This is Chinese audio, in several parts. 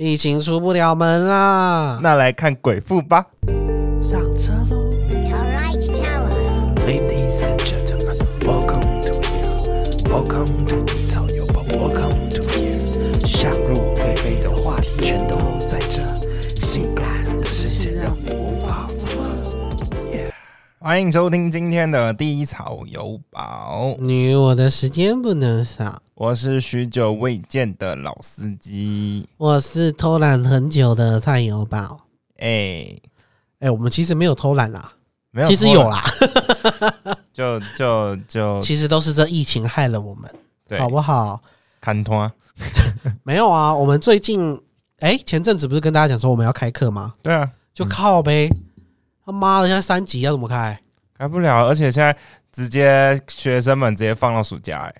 疫情出不了门啦。那来看鬼父吧。上车喽 Alright, Tower.，Ladies and gentlemen, welcome to here. Welcome to 低潮有宝，Welcome to here. 想入非非的话题全都在这，性感的世界让你无法负荷。欢迎收听今天的低潮有宝，女，我的时间不能少。我是许久未见的老司机。我是偷懒很久的菜友宝。哎、哎、我们其实没有偷懒啦，没有，其实有，啦，就就就其实都是这疫情害了我们，对，好不好？看拖，没有啊，我们最近哎、前阵子不是跟大家讲说我们要开课吗？对啊，就靠呗。他妈的，现在三级要怎么开？开不了，而且现在直接学生们直接放到暑假、哎，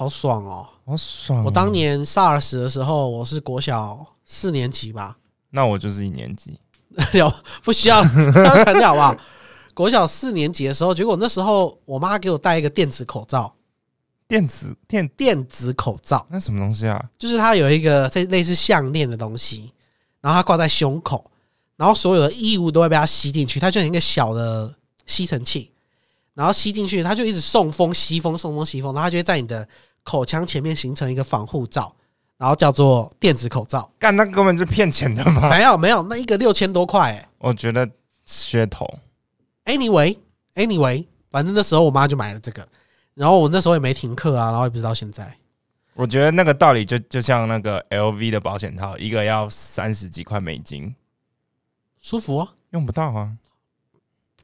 好爽哦！好爽哦、我当年 SARS 的时候，我是国小四年级吧，那我就是一年级，了不需要不要强调好不好？国小四年级的时候，结果那时候我妈给我戴一个电子口罩，电子电电子口罩。那什么东西啊？就是它有一个这类似项链的东西，然后它挂在胸口，然后所有的异物都会被它吸进去，它就像一个小的吸尘器，然后吸进去，它就一直送风吸风送风吸风，然后它就会在你的口腔前面形成一个防护罩，然后叫做电子口罩。干，那根本是骗钱的嘛！没有没有，那一个六千多块、欸。我觉得噱头，Anyway Anyway，反正那时候我妈就买了这个，然后我那时候也没停课啊，然后也不知道现在。我觉得那个道理就就像那个 LV 的保险套，一个要三十几块美金，舒服啊，用不到啊。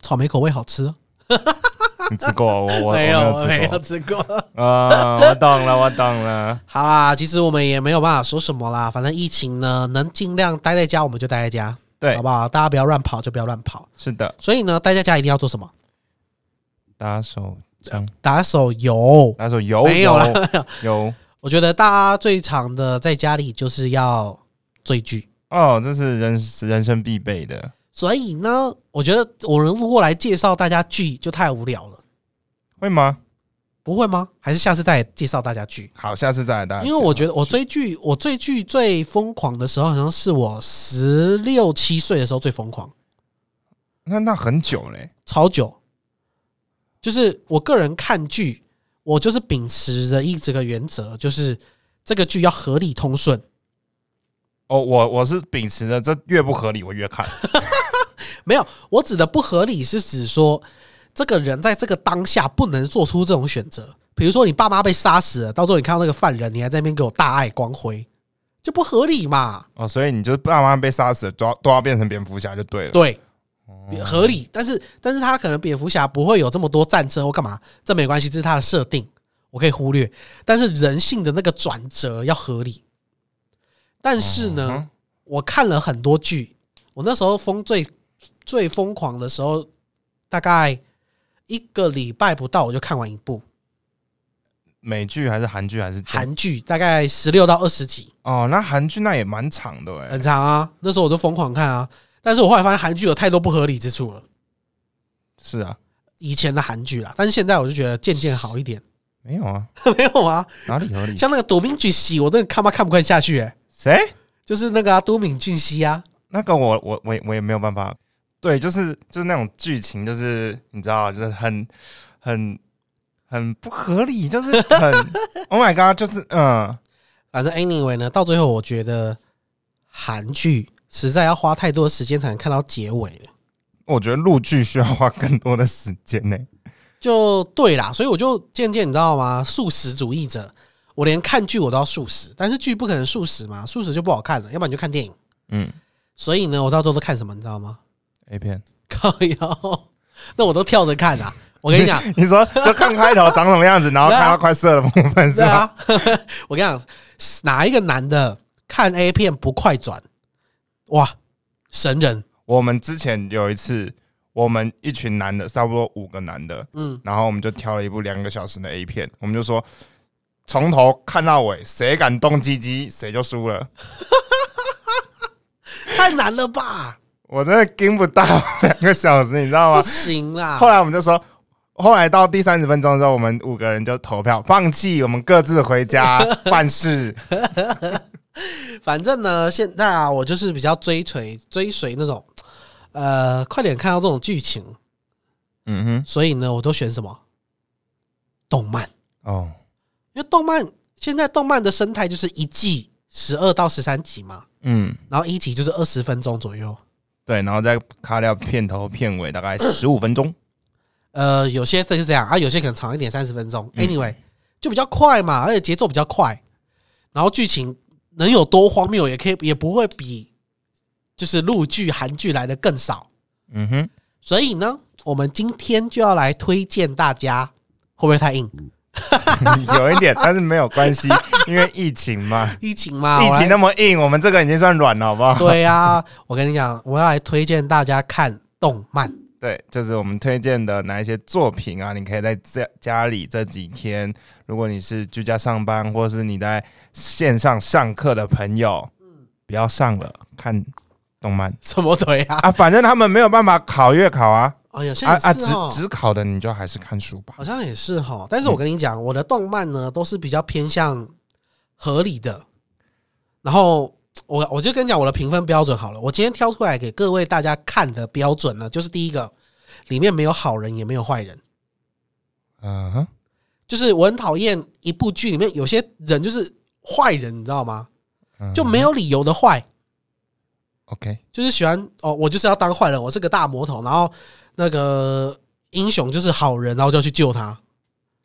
草莓口味好吃哦。你吃过？我我 我没有没没有吃过。啊，我懂了，我懂了。好啦，其实我们也没有办法说什么啦，反正疫情呢，能尽量待在家我们就待在家，对好，不好？大家不要乱跑就不要乱跑。是的，所以呢，待在家一定要做什么？打手枪，打手游。打手游没有了有有我觉得大家最常的在家里就是要追剧。哦，这是人人生必备的。所以呢，我觉得我如果来介绍大家剧就太无聊了，会吗？不会吗？还是下次再介绍大家剧？好，下次再来大家。因为我觉得我追剧，我追剧最疯狂的时候，好像是我十六七岁的时候最疯狂，那那很久嘞。超久。就是我个人看剧，我就是秉持着一这个原则，就是这个剧要合理通顺。哦，我我是秉持着这越不合理我越看。没有，我指的不合理是指说，这个人在这个当下不能做出这种选择。比如说，你爸妈被杀死了，到时候你看到那个犯人，你还在那边给我大爱光辉，就不合理嘛？哦，所以你就爸妈被杀死了，都要都要变成蝙蝠侠就对了。对，合理。但是，但是他可能蝙蝠侠不会有这么多战车或干嘛，这没关系，这是他的设定，我可以忽略。但是人性的那个转折要合理。但是呢，嗯我看了很多剧，我那时候疯最最疯狂的时候，大概一个礼拜不到我就看完一部美剧还是韩剧还是韩剧，大概十六到二十集，哦，那韩剧那也蛮长的哎很。长啊。那时候我就疯狂看啊，但是我后来发现韩剧有太多不合理之处了。是啊，以前的韩剧啦，但是现在我就觉得渐渐好一点。没有啊，没有啊，哪里合理？像那个《夺命剧熙》，我真的看嘛看不看下去、欸，谁？就是那个啊，都敏俊熙啊，那个我我我我也没有办法。对，就是就是那种剧情，就是你知道，就是很很很不合理，就是很 Oh my God，就是嗯，反正 anyway 呢，到最后我觉得韩剧实在要花太多时间才能看到结尾了，我觉得录剧需要花更多的时间呢。就对啦，所以我就渐渐你知道吗？素食主义者，我连看剧我都要素食，但是剧不可能素食嘛，素食就不好看了，要不然你就看电影。嗯所以呢，我到最后都看什么，你知道吗？，A 片，靠腰，那我都跳着看啊。我跟你讲，你说就看开头长什么样子，然后看到快射的部分是对吧？啊，我跟你讲，哪一个男的看 A 片不快转？哇，神人！我们之前有一次，我们一群男的，差不多五个男的，嗯，然后我们就挑了一部两个小时的 A 片，我们就说从头看到尾，谁敢动鸡鸡，谁就输了。太难了吧？我真的跟不到两个小时，你知道不吗？行啦！后来我们就说，后来到第三十分钟的时候，我们五个人就投票放弃，我们各自回家 办事。反正呢，现在啊，我就是比较追随追随那种，呃，快点看到这种剧情，嗯哼，所以呢，我都选什么动漫，哦，因为动漫现在动漫的生态就是一季十二到十三集嘛，嗯，然后一集就是二十分钟左右，对，然后再卡掉片头片尾，大概 十五分钟。呃，有些就是这样啊，有些可能长一点，三十分钟。嗯 Anyway，就比较快嘛，而且节奏比较快，然后剧情能有多荒谬，也可以也不会比就是陆剧、韩剧来的更少。嗯哼，所以呢，我们今天就要来推荐大家，会不会太硬？有一点，但是没有关系，因为疫情嘛，疫情嘛，疫情那么硬，我们这个已经算软了，好不好？对呀、我跟你讲，我要来推荐大家看动漫。对，就是我们推荐的哪一些作品啊，你可以在家家里这几天，如果你是居家上班，或是你在线上上课的朋友，不要上了，看动漫什么鬼啊？啊，反正他们没有办法考月考啊，哦，有些啊啊，只只考的你就还是看书吧。好像也是哈。但是我跟你讲，我的动漫呢都是比较偏向合理的。然后我我就跟你讲我的评分标准好了，我今天挑出来给各位大家看的标准呢，就是第一个，里面没有好人也没有坏人。嗯哼，就是我很讨厌一部剧里面有些人就是坏人，你知道吗？嗯就没有理由的坏。OK，就是喜欢哦，我就是要当坏人，我是个大魔头，然后那个英雄就是好人，然后就要去救他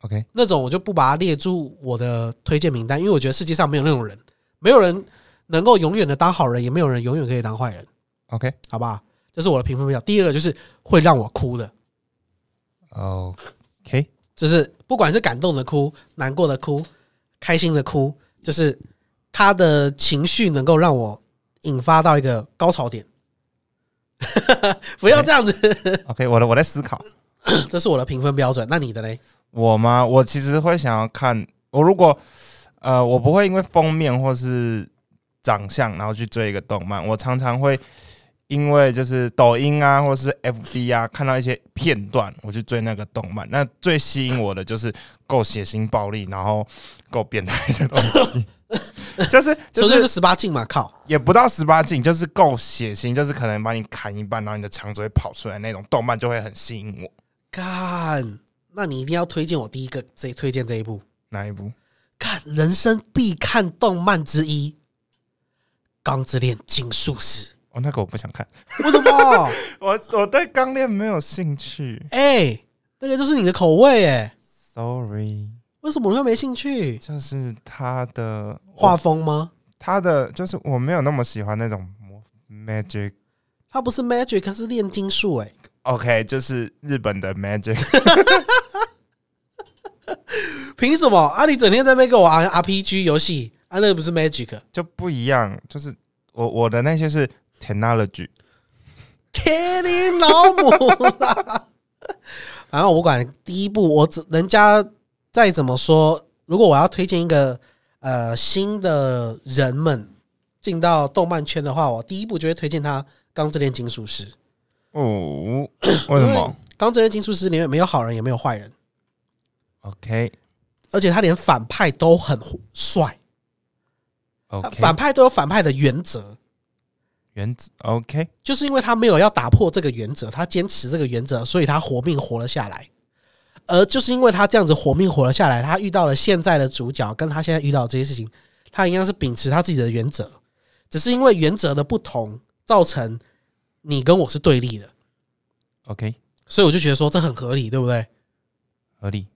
，OK，那种我就不把它列入我的推荐名单，因为我觉得世界上没有那种人，没有人能够永远的当好人，也没有人永远可以当坏人，OK，好不好？这是我的评分表。第二个就是会让我哭的，OK，就是不管是感动的哭、难过的哭、开心的哭，就是他的情绪能够让我引发到一个高潮点。不要这样子，OK，我的我在思考，这是我的评分标准。那你的嘞？我吗？我其实会想要看，我如果呃，我不会因为封面或是长相然后去追一个动漫，我常常会因为就是抖音啊或是 FB 啊看到一些片段，我去追那个动漫。那最吸引我的就是够血腥暴力，然后够变态的东西，就是就首先是是十八禁嘛，靠！也不到十八禁，就是够血腥，就是可能把你砍一半，然后你的肠子会跑出来那种动漫就会很吸引我。干，那你一定要推荐我第一个这推荐这一部，哪一部？看人生必看动漫之一《钢之炼金术师哦，那个我不想看。》。为什么？我我对钢炼没有兴趣哎、那个就是你的口味哎、，sorry，为什么你会没兴趣？就是他的画画，风吗？他的就是我没有那么喜欢那种魔 magic。他不是 magic，他是炼金术哎。OK，就是日本的 magic，凭什么啊？你整天在那边给我玩 RPG 游戏啊？那个不是 magic，就不一样。就是我我的那些是 technology，给你老母啦！反正我不管第一部，我只人家再怎么说，如果我要推荐一个呃新的人们进到动漫圈的话，我第一步就会推荐他《钢之炼金术师》。哦，为什么《钢之炼金术师》里面没有好人，也没有坏人，？OK 而且他连反派都很帅，OK，反派都有反派的原则。原则 OK 就是因为他没有要打破这个原则，他坚持这个原则，所以他活命活了下来。而就是因为他这样子活命活了下来，他遇到了现在的主角，跟他现在遇到的这些事情，他一样是秉持他自己的原则，只是因为原则的不同，造成你跟我是对立的，OK，所以我就觉得说这很合理，对不对？合理。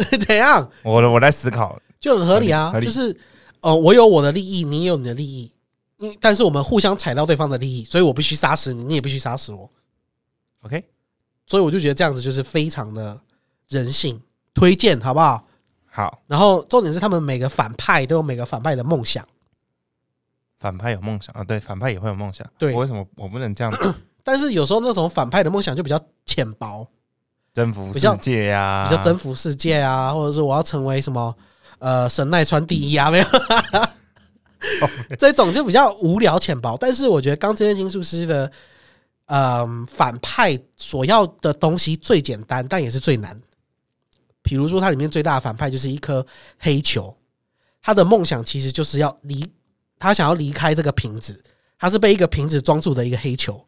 怎样我我在思考，就很合理啊？就是呃，我有我的利益，你有你的利益，嗯但是我们互相踩到对方的利益，所以我必须杀死你，你也必须杀死我。OK，所以我就觉得这样子就是非常的人性，推荐好不好？好，然后重点是他们每个反派都有每个反派的梦想，反派有梦想啊，对，反派也会有梦想。对我为什么我不能这样 但是有时候那种反派的梦想就比较浅薄，征服世界呀？比较征服世界啊，或者是我要成为什么呃神奈川第一啊，没有。这种就比较无聊浅薄，但是我觉得《钢之炼金术师》的，嗯、反派所要的东西最简单，但也是最难。比如说，它里面最大的反派就是一颗黑球，他的梦想其实就是要离他想要离开这个瓶子，他是被一个瓶子装住的一个黑球，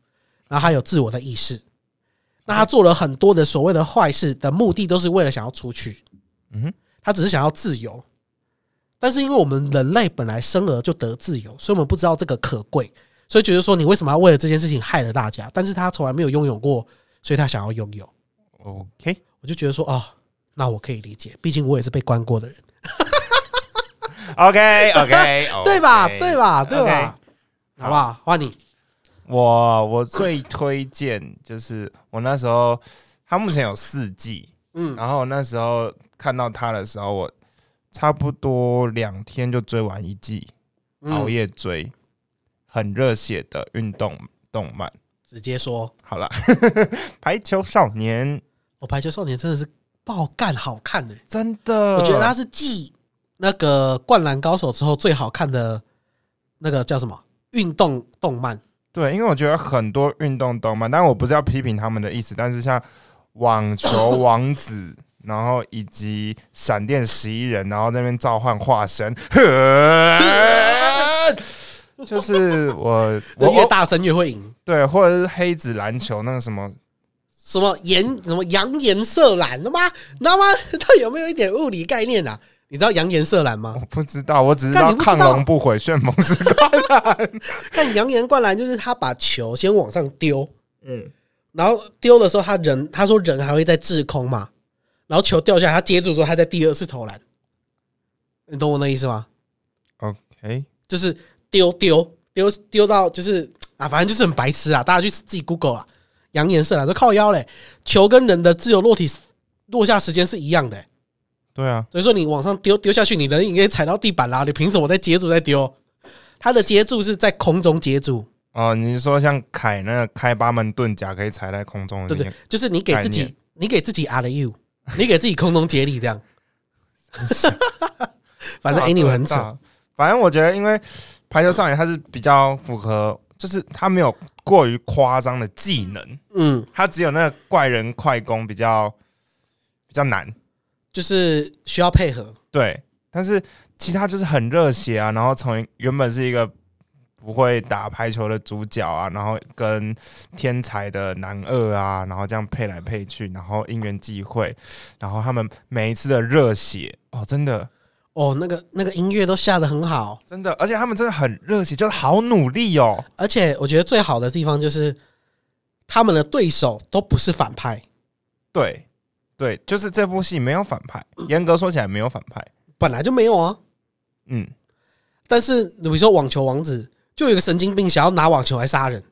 然后他有自我的意识。那他做了很多的所谓的坏事的目的，都是为了想要出去。嗯哼，他只是想要自由。但是因为我们人类本来生而就得自由，所以我们不知道这个可贵，所以觉得说你为什么要为了这件事情害了大家？但是他从来没有拥有过，所以他想要拥有。OK，我就觉得说，哦，那我可以理解，毕竟我也是被关过的人，OK OK，对吧？对吧？对吧？好不好？换你。我我最推荐就是我那时候，它目前有四季，嗯，然后那时候看到它的时候，我差不多两天就追完一季，嗯熬夜追，很热血的运动动漫。直接说，好了，排球少年我排球少年真的是爆干好看的、真的，我觉得它是继那个灌篮高手之后最好看的那个叫什么运动动漫。对，因为我觉得很多运动动漫，但我不是要批评他们的意思，但是像网球王子，然后以及闪电十一人，然后那边召唤化身，就是我我越大声越会赢。对，或者是黑子篮球那个什么，什么颜什么扬颜色蓝，他妈，你知道吗？它有没有一点物理概念啊？你知道扬颜色蓝吗我？不知道，我只知道亢龙不悔，旋风式灌篮。看扬言灌篮就是他把球先往上丢，嗯，然后丢的时候他人他说人还会在滞空嘛，然后球掉下来他接住之后他在第二次投篮，你懂我那意思吗？OK，就是丢丢丢丢到就是啊，反正就是很白痴啊，大家去自己 Google 啊，扬颜色啦说靠腰嘞，球跟人的自由落体落下时间是一样的、欸对啊，所以说你往上丢丢下去，你人应该踩到地板啦，你凭什么在接住再丢？它的接住是在空中接住，哦，你是说像凯那个开八门遁甲可以踩在空中对不对？就是你给自己，你给自己 R 的 U，你给自己空中接力这样。反正哇 anyway 很。这扯，反正我觉得，因为排球少年他是比较符合，就是他没有过于夸张的技能，嗯，他只有那个怪人快攻比较比较难，就是需要配合，对。但是其他就是很热血啊，然后从原本是一个不会打排球的主角啊，然后跟天才的男二啊，然后这样配来配去，然后因缘际会，然后他们每一次的热血哦，真的哦，那个那个音乐都下的很好，真的，而且他们真的很热血，就是好努力哦。而且我觉得最好的地方就是他们的对手都不是反派，对对，就是这部戏没有反派，严格说起来没有反派。本来就没有啊。嗯，但是比如说网球王子，就有一个神经病想要拿网球来杀人，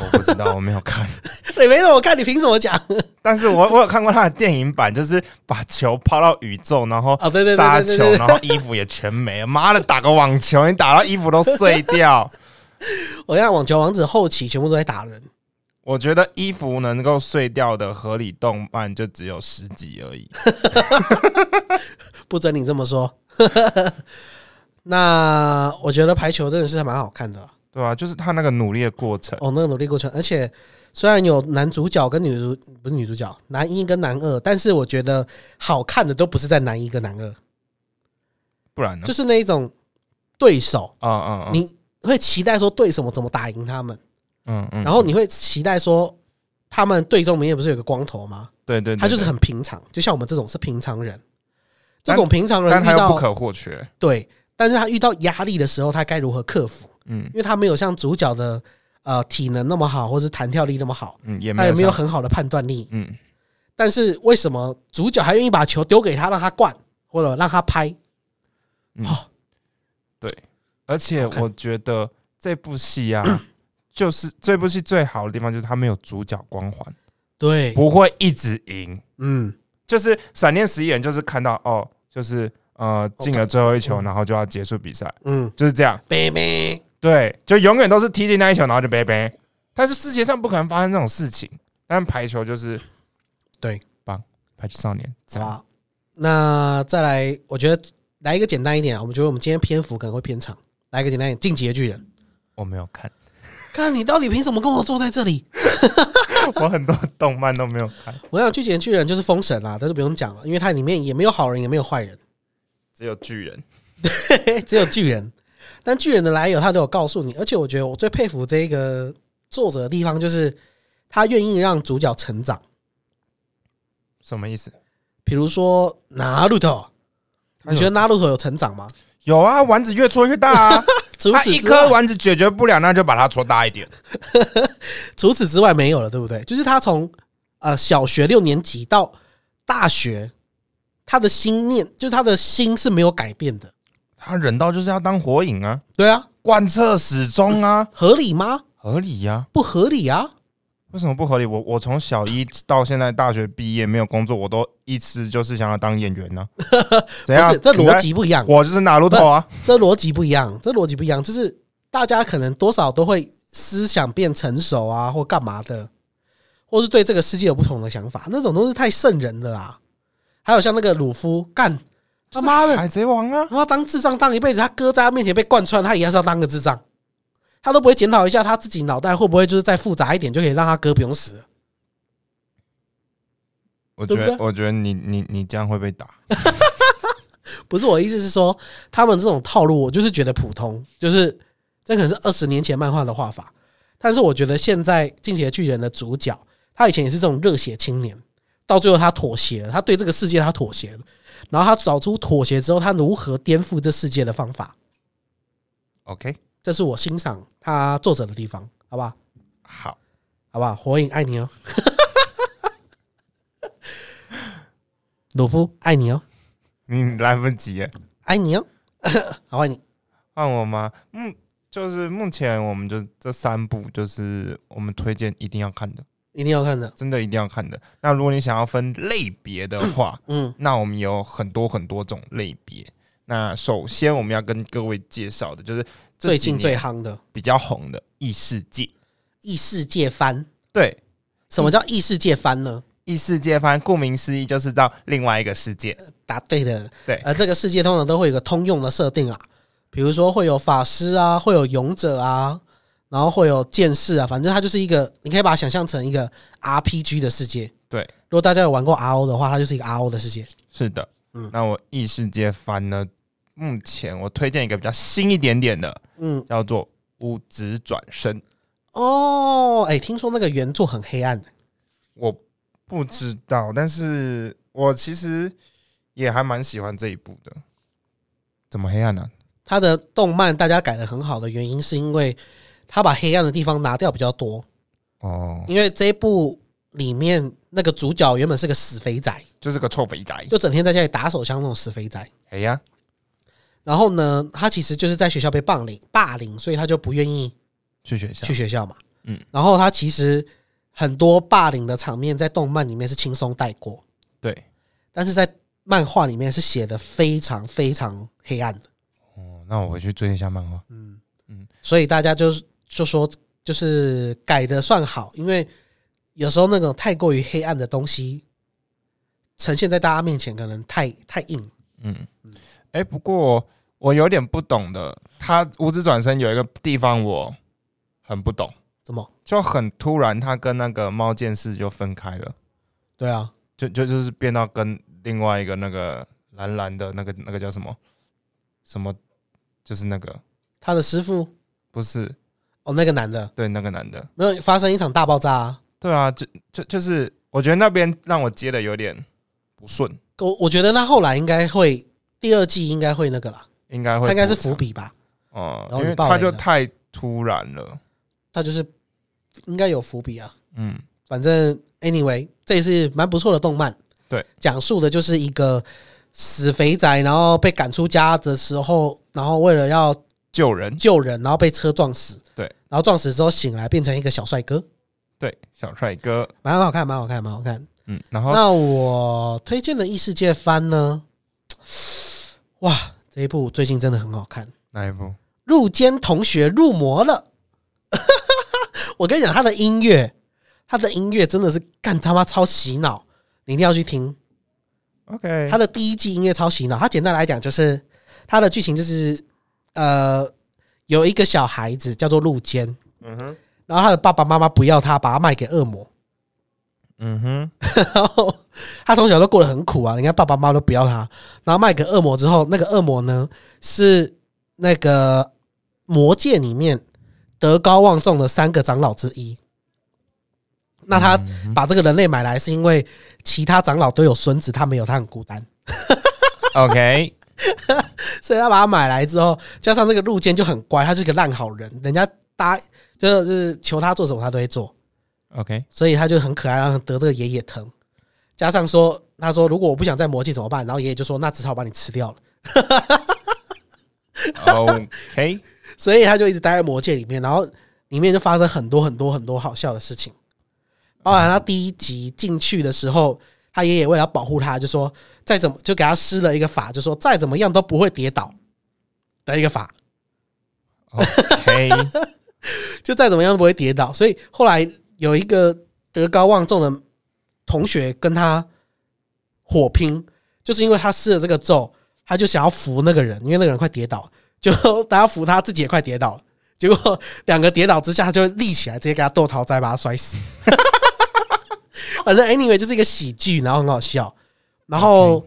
我不知道，我没有看，你没让我看，你凭什么讲？但是我我有看过他的电影版，就是把球抛到宇宙，然后啊对对对杀球然后衣服也全没了。妈的，打个网球，你打到衣服都碎掉。我看网球王子后期全部都在打人，我觉得衣服能够碎掉的合理动漫就只有十集而已。不准你这么说。那我觉得排球真的是蛮好看的对啊，就是他那个努力的过程。哦，那个努力过程，而且虽然有男主角跟女主不是女主角，男一跟男二，但是我觉得好看的都不是在男一跟男二，不然呢？就是那一种对手，嗯嗯嗯，你会期待说对手怎么打赢他们，嗯嗯，然后你会期待说他们队中里面不是有个光头吗？对对，对他就是很平常，就像我们这种是平常人，这种平常人遇到但他又不可或缺。对，但是他遇到压力的时候，他该如何克服？嗯。因为他没有像主角的呃体能那么好，或者弹跳力那么好，嗯，也他也没有很好的判断力。嗯。但是为什么主角还愿意把球丢给他，让他灌，或者让他拍？嗯。哦，对，而且我觉得这部戏啊，就是这部戏最好的地方就是他没有主角光环，对，不会一直赢。嗯，就是闪电十一人，就是看到哦，就是呃进了最后一球，嗯然后就要结束比赛，嗯，就是这样。贝贝，对，就永远都是踢进那一球，然后就拜拜。但是世界上不可能发生这种事情，但排球就是对，棒，排球少年，好。那再来，我觉得来一个简单一点啊，我们觉得我们今天篇幅可能会偏长，来一个简单一点，《进击的巨人》。我没有看，看你到底凭什么跟我坐在这里？我很多动漫都没有看，我想《进击的巨人》就是封神啦，这就不用讲了，因为它里面也没有好人，也没有坏人，只有巨人。只有巨人。但巨人的来由他都有告诉你，而且我觉得我最佩服这个作者的地方就是他愿意让主角成长。什么意思？比如说拿路头，他有你觉得拿路头有成长吗？有啊，丸子越搓越大啊。除他一颗丸子解决不了，那就把它搓大一点。除此之外没有了，对不对？就是他从呃小学六年级到大学，他的心念就是他的心是没有改变的。他忍到就是要当火影啊，对啊，贯彻始终啊，合理吗？合理呀、不合理啊！为什么不合理？我我从小一到现在大学毕业没有工作，我都一直就是想要当演员呢、怎样？这逻辑不一样，我就是拿路头啊。这逻辑不一样，这逻辑不一样，就是大家可能多少都会思想变成熟啊，或干嘛的，或是对这个世界有不同的想法，那种都是太圣人了啦。还有像那个鲁夫，干他妈的，海贼王啊！他妈当智障当一辈子，他哥在他面前被贯穿，他也是要当个智障，他都不会检讨一下他自己脑袋会不会就是再复杂一点，就可以让他哥不用死。我觉得，我觉得你你你这样会被打。不是我的意思是说，他们这种套路，我就是觉得普通，就是这可能是二十年前漫画的画法，但是我觉得现在《进击的巨人》的主角，他以前也是这种热血青年，到最后他妥协了，他对这个世界他妥协了，然后他找出妥协之后，他如何颠覆这世界的方法，OK，这是我欣赏他作者的地方，好不好？好，好不好？火影爱你哦，鲁夫爱你哦，你来不及耶，爱你哦，好爱你。换我吗？嗯，就是目前我们就这三部，就是我们推荐一定要看的，一定要看的，真的一定要看的。那如果你想要分类别的话，嗯，那我们有很多很多种类别。那首先我们要跟各位介绍的就是最近最夯的比较红的异世界。异世界番。对，什么叫异世界番呢？异世界番顾名思义就是到另外一个世界。答对了。对而这个世界通常都会有一个通用的设定啊，比如说会有法师啊，会有勇者啊，然后会有剑士啊，反正它就是一个，你可以把它想象成一个 RPG 的世界。对，如果大家有玩过 RO 的话，它就是一个 RO 的世界。是的，嗯那我异世界番呢，目前我推荐一个比较新一点点的，嗯，叫做《五指转身》。哦，哎、听说那个原作很黑暗，我不知道，但是我其实也还蛮喜欢这一部的。怎么黑暗呢、它的动漫大家改的很好的原因是因为它把黑暗的地方拿掉比较多，哦，因为这一部里面那个主角原本是个死肥仔，就是个臭肥仔。就整天在家里打手枪那种死肥仔。哎呀，然后呢，他其实就是在学校被霸凌，霸凌，所以他就不愿意去学校去学校嘛。嗯，然后他其实很多霸凌的场面在动漫里面是轻松带过，对，但是在漫画里面是写的非常非常黑暗的。哦，那我回去追一下漫画。嗯嗯所以大家就就说就是改的算好，因为有时候那种太过于黑暗的东西呈现在大家面前，可能太太硬。嗯，哎、不过我有点不懂的，他五指转身有一个地方我很不懂，怎么？就很突然，他跟那个猫剑士就分开了，对啊，就就就是变到跟另外一个那个蓝蓝的那个那个叫什么？什么，就是那个。他的师傅？不是哦，那个男的对那个男的，没有发生一场大爆炸啊。对啊，就就就是我觉得那边让我接的有点不顺，我我觉得他后来应该会第二季应该会那个啦，应该会他应该是伏笔吧，哦、然后因为他就太突然了，他就是应该有伏笔啊。嗯，反正 anyway，这也是蛮不错的动漫。对，讲述的就是一个死肥宅，然后被赶出家的时候，然后为了要救人，救人，然后被车撞死。对，然后撞死之后醒来变成一个小帅哥，对，小帅哥，蛮好看，蛮好看，蛮好看。嗯，然后那我推荐的异世界番呢？哇，这一部最近真的很好看。哪一部？入间同学入魔了。我跟你讲，他的音乐，他的音乐真的是干他妈超洗脑，你一定要去听。OK，他的第一季音乐超洗脑，他简单来讲就是他的剧情就是呃，有一个小孩子叫做入间，嗯哼，然后他的爸爸妈妈不要他，把他卖给恶魔，嗯哼，然后他从小都过得很苦啊，人家爸爸妈妈都不要他，然后卖给恶魔之后，那个恶魔呢是那个魔界里面德高望重的三个长老之一。那他把这个人类买来，是因为其他长老都有孙子，他没有，他很孤单，OK，所以他把他买来之后，加上这个路肩就很乖，他是个烂好人，人家搭就是求他做什么他都会做，OK，所以他就很可爱，然后得这个爷爷疼。加上说，他说如果我不想在魔界怎么办？然后爷爷就说，那只好把你吃掉了。OK，所以他就一直待在魔界里面，然后里面就发生很多很多很多好笑的事情，包含他第一集进去的时候，他爷爷为了保护他，就说再怎么就给他施了一个法，就说再怎么样都不会跌倒的一个法，OK，就再怎么样都不会跌倒。所以后来有一个德高望重的同学跟他火拼，就是因为他施了这个咒，他就想要扶那个人，因为那个人快跌倒了，就 他要扶他，自己也快跌倒了。结果两个跌倒之下，他就立起来，直接给他斗桃栽，把他摔死。反正 anyway 就是一个喜剧，然后很好笑。然后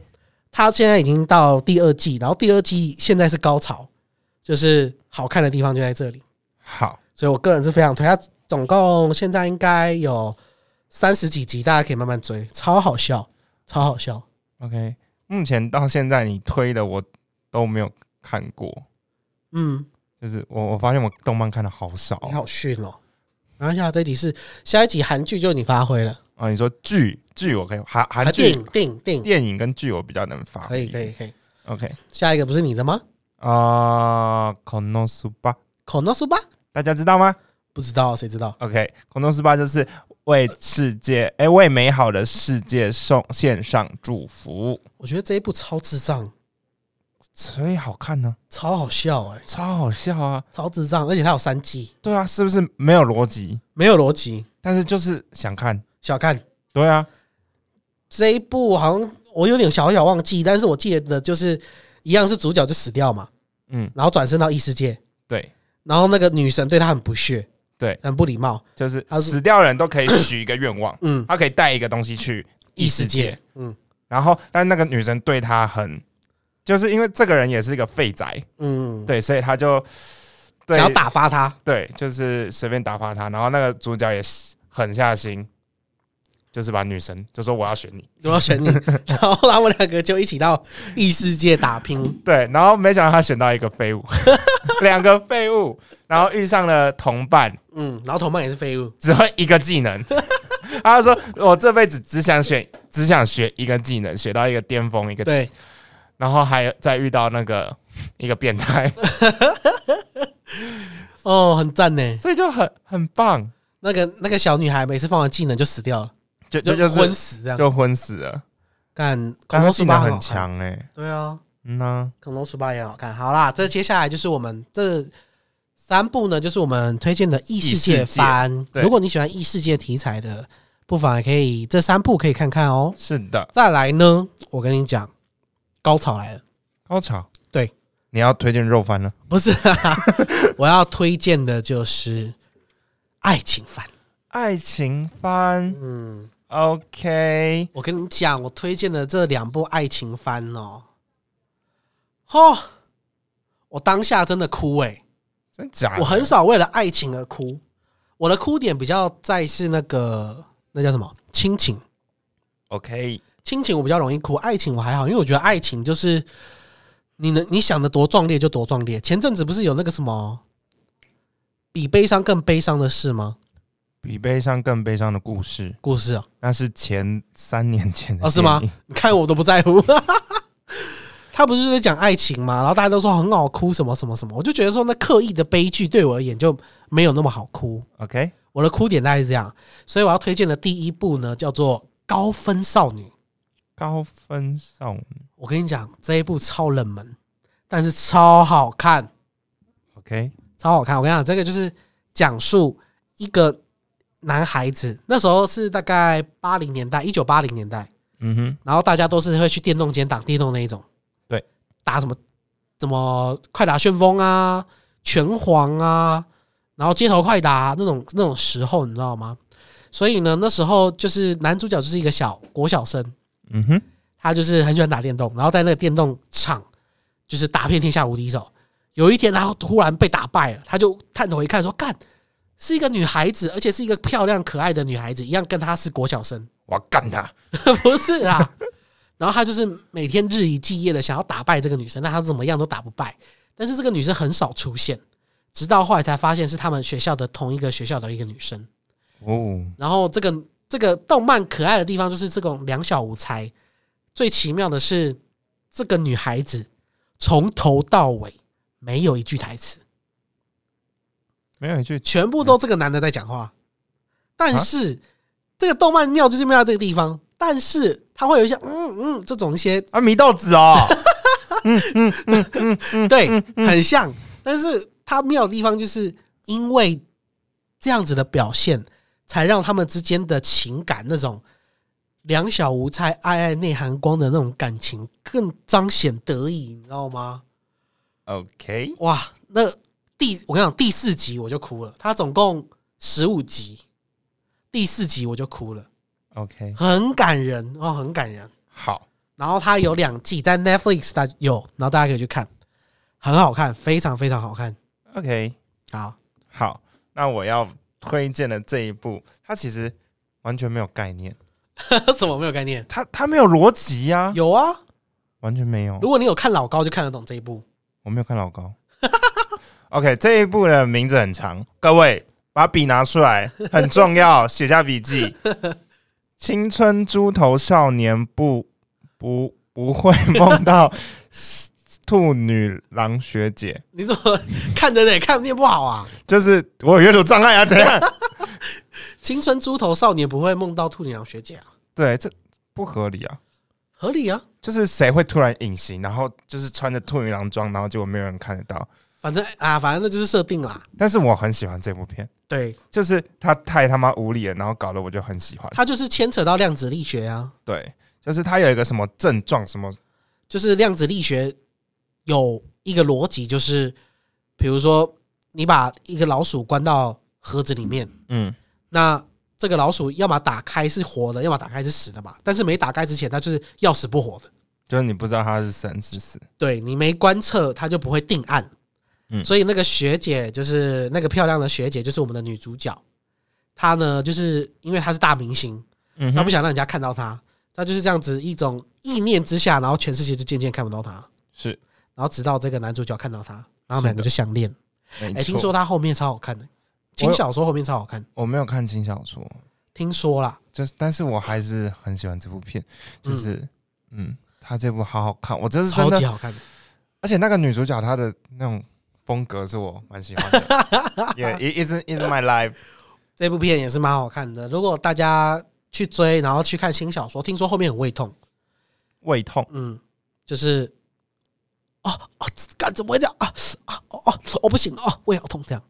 他现在已经到第二季，然后第二季现在是高潮，就是好看的地方就在这里。好，所以我个人是非常推。它总共现在应该有三十几集，大家可以慢慢追，超好笑，超好笑。OK，目前到现在你推的我都没有看过，嗯，就是我我发现我动漫看的好少你好逊哦。然后下这一集是下一集韩剧，就你发挥了。啊。你说剧剧我可以韩剧电影、电影、电影，电影跟剧我比较能发可以，可以，可以。OK 下一个不是你的吗？啊 k o n o s u b a 口诺苏巴？大家知道吗不知道，谁知道？？OK，k o n o s u b a 就是为世界哎、为美好的世界送献上祝福，我觉得这一部超智障，所以好看呢，超好笑哎、超好笑啊！超智障，而且它有三季，对啊，是不是没有逻辑？没有逻辑，但是就是想看，小看。对啊，这一部好像我有点小小忘记，但是我记得就是一样是主角就死掉嘛，嗯，然后转身到异世界，对。然后那个女神对他很不屑，对，很不礼貌，就是他死掉人都可以许一个愿望，嗯，他可以带一个东西去异世界，，嗯。然后但那个女生对他很，就是因为这个人也是一个废宅，嗯，对，所以他就对。想要打发他，对，就是随便打发他，然后那个主角也狠下心，就是把女神就说我要选你，我要选你，然后他们两个就一起到异世界打拼，对，然后没想到他选到一个废物，两个废物，然后遇上了同伴，嗯，然后同伴也是废物，只会一个技能。他说：“我这辈子只想选，只想学一个技能，学到一个巅峰，一个，对，然后还有再遇到那个一个变态，哦，很赞呢。所以就很很棒，那个那个小女孩每次放完技能就死掉了，就就就是昏死这样。就昏死了。干但恐龙十八很强哎、对啊，嗯呐、恐龙十八也好看。好啦，这接下来就是我们这三部呢，就是我们推荐的异世界番。对如果你喜欢异世界题材的，不妨也可以这三部可以看看哦。是的，再来呢，我跟你讲，高潮来了，高潮。对，你要推荐肉番呢，不是、啊，我要推荐的就是爱情番。爱情番。嗯，OK，我跟你讲，我推荐的这两部爱情番哦，哦，我当下真的哭诶、真假的？我很少为了爱情而哭，我的哭点比较在是那个那叫什么？亲情，OK，亲情我比较容易哭，爱情我还好，因为我觉得爱情就是你能你想的多壮烈就多壮烈。前阵子不是有那个什么比悲伤更悲伤的事吗？比悲伤更悲伤的故事，故事啊，那是前三年前的哦是吗电影？你看我都不在乎。他不是在讲爱情吗？然后大家都说很好哭，什么什么什么，我就觉得说那刻意的悲剧对我而言就没有那么好哭。OK，我的哭点大概是这样，所以我要推荐的第一部呢叫做《高分少女》。高分少女。我跟你讲，这一部超冷门，但是超好看，OK，超好看。我跟你讲，这个就是讲述一个男孩子，那时候是大概八零年代，一九八零年代，嗯哼，然后大家都是会去电动间打电动那一种，对，打什么什么快打旋风啊、拳皇啊，然后街头快打、那种那种时候，你知道吗？所以呢，那时候就是男主角就是一个小国小生，嗯哼，他就是很喜欢打电动，然后在那个电动场就是打遍天下无敌手。有一天，然后突然被打败了，他就探头一看，说：“干，是一个女孩子，而且是一个漂亮可爱的女孩子，一样跟她是国小生，我要干他！不是啊。”然后他就是每天日以继夜的想要打败这个女生，但他怎么样都打不败。但是这个女生很少出现，直到后来才发现是他们学校的同一个学校的一个女生。哦，然后这个这个动漫可爱的地方就是这种两小无猜。最奇妙的是，这个女孩子从头到尾没有一句台词，没有一句全部都这个男的在讲话。但是、这个动漫妙就是妙在这个地方，但是他会有一些嗯嗯这种一些啊，祢豆子哦，嗯嗯嗯嗯对，很像。但是它妙的地方就是因为这样子的表现，才让他们之间的情感那种两小无猜、爱爱内含光的那种感情更彰显得以，你知道吗？OK，哇，那第我跟你讲，第四集我就哭了。它总共十五集，第四集我就哭了，OK，很感人哦，很感人。好，然后它有两季，在 Netflix 它有，然后大家可以去看，很好看，非常非常好看。OK，好，好，那我要推荐的这一部，它其实完全没有概念，什么没有概念？它它没有逻辑呀，有啊，完全没有。如果你有看老高，就看得懂这一部。我没有看老高。OK，这一部的名字很长，各位把笔拿出来，很重要，写下笔记。青春猪头少年不不不会梦到兔女郎学姐，你怎么看着也看念不好啊？就是我有阅读障碍啊，怎样？青春猪头少年不会梦到兔女郎学姐啊，对，这不合理啊。合理啊。就是谁会突然隐形，然后就是穿着兔女郎装，然后结果没有人看得到。反正啊，反正那就是设定啦。但是我很喜欢这部片，对，就是它太他妈无理了，然后搞得我就很喜欢。它就是牵扯到量子力学啊，对，就是它有一个什么症状，什么就是量子力学有一个逻辑，就是比如说你把一个老鼠关到盒子里面，嗯那这个老鼠要么打开是活的，要么打开是死的嘛。但是没打开之前，它就是要死不活的。就是你不知道它是生是死。对你没观测，它就不会定案。嗯。所以那个学姐就是那个漂亮的学姐，就是我们的女主角。她呢，就是因为她是大明星，嗯她不想让人家看到她，她就是这样子一种意念之下，然后全世界就渐渐看不到她，是。然后直到这个男主角看到她，然后他们两个就相恋。哎。听说她后面超好看的，轻小说后面超好看，我没有看轻小说，听说啦。就是但是我还是很喜欢这部片，就是嗯，他这部好好看，我这是真的，超级好看的，而且那个女主角她的那种风格是我蛮喜欢的。Yeah, it isn't isn't my life。这部片也是蛮好看的。如果大家去追，然后去看新小说，听说后面很胃痛，胃痛，嗯，就是哦哦，干怎么会这样啊啊哦哦，我不行哦，胃好痛这样。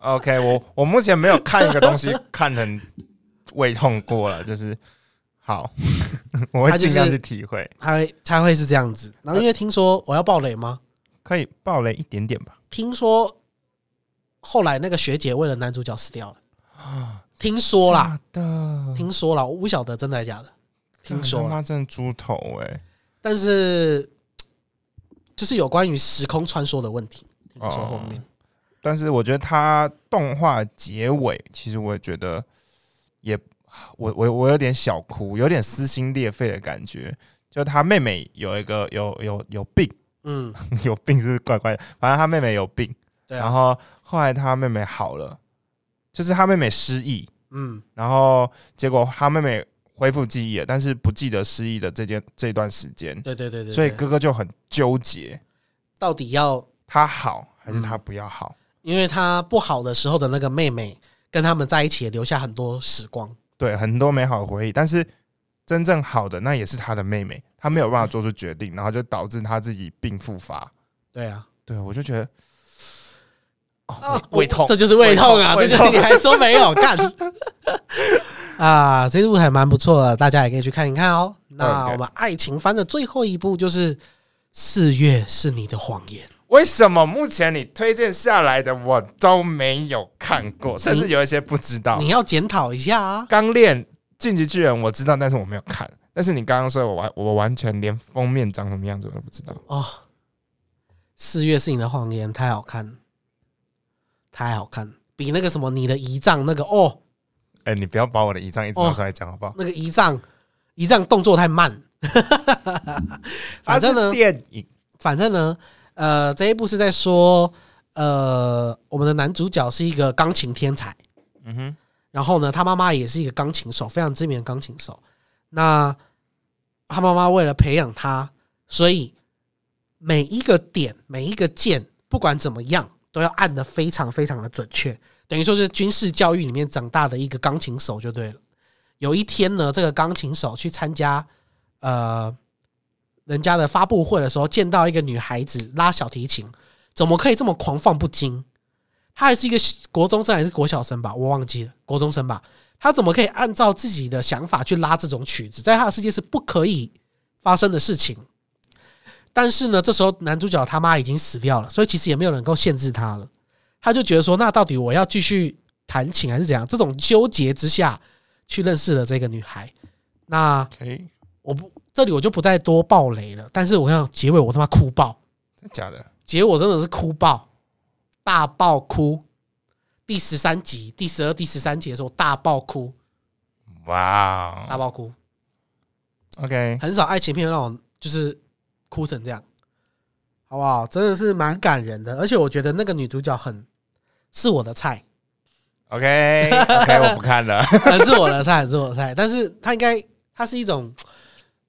OK，我我目前没有看一个东西看很胃痛过了，就是好，我会尽量去体会。他会才会是这样子。然后因为听说我要爆雷吗？可以爆雷一点点吧？听说后来那个学姐为了男主角死掉了，听说啦，的，听说啦，我不晓得真的还是假的，听说啦。他妈真的猪头哎、但是就是有关于时空穿梭的问题，听说后面但是我觉得他动画结尾，其实我也觉得也，我我我有点小哭，有点撕心裂肺的感觉。就他妹妹有一个有有有病，嗯，有病 是怪怪的？反正他妹妹有病，对啊，然后后来他妹妹好了，就是他妹妹失忆，嗯，然后结果他妹妹恢复记忆了，但是不记得失忆的这件这段时间，对对对对，所以哥哥就很纠结，到底要他好还是嗯他不要好？因为他不好的时候的那个妹妹跟他们在一起，也留下很多时光。对，很多美好的回忆，但是真正好的那也是他的妹妹，他没有办法做出决定，然后就导致他自己病复发。对啊，对我就觉得，啊哦，胃胃痛，这就是胃痛啊！痛就是你还说没有看 啊？这部还蛮不错的，大家也可以去看一看哦。那我们爱情番的最后一部就是《四月是你的谎言》。为什么目前你推荐下来的我都没有看过，甚至有一些不知道？你要检讨一下啊！刚练《进击巨人》我知道，但是我没有看。但是你刚刚说我完我完全连封面长什么样子我都不知道。哦，四月是你的谎言太好看，太好看，比那个什么你的遗仗那个哦，哎、你不要把我的遗仗一直拿出来讲好不好？那个遗仗遗仗动作太慢。反正呢，电影反正呢，呃，这一部是在说，呃，我们的男主角是一个钢琴天才，嗯哼，然后呢，他妈妈也是一个钢琴手，非常知名的钢琴手。那他妈妈为了培养他，所以每一个点、每一个键，不管怎么样，都要按的非常非常的准确。等于说是军事教育里面长大的一个钢琴手就对了。有一天呢，这个钢琴手去参加呃人家的发布会的时候，见到一个女孩子拉小提琴，怎么可以这么狂放不羁？她还是一个国中生还是国小生吧，我忘记了，国中生吧。她怎么可以按照自己的想法去拉这种曲子？在她的世界是不可以发生的事情。但是呢，这时候男主角他妈已经死掉了，所以其实也没有人能够限制他了。他就觉得说，那到底我要继续弹琴还是怎样？这种纠结之下，去认识了这个女孩。那 OK，我不这里我就不再多爆雷了。但是我想结尾我他妈哭爆，真假的？结尾我真的是哭爆，大爆哭。第十三集、第十二、第十三集的时候大爆哭，哇哦大爆哭。，OK，很少爱情片让我就是哭成这样，好不好？真的是蛮感人的，而且我觉得那个女主角很是我的菜，OK，OK，我不看了。很是我的菜，很是我的菜。但是她应该，她是一种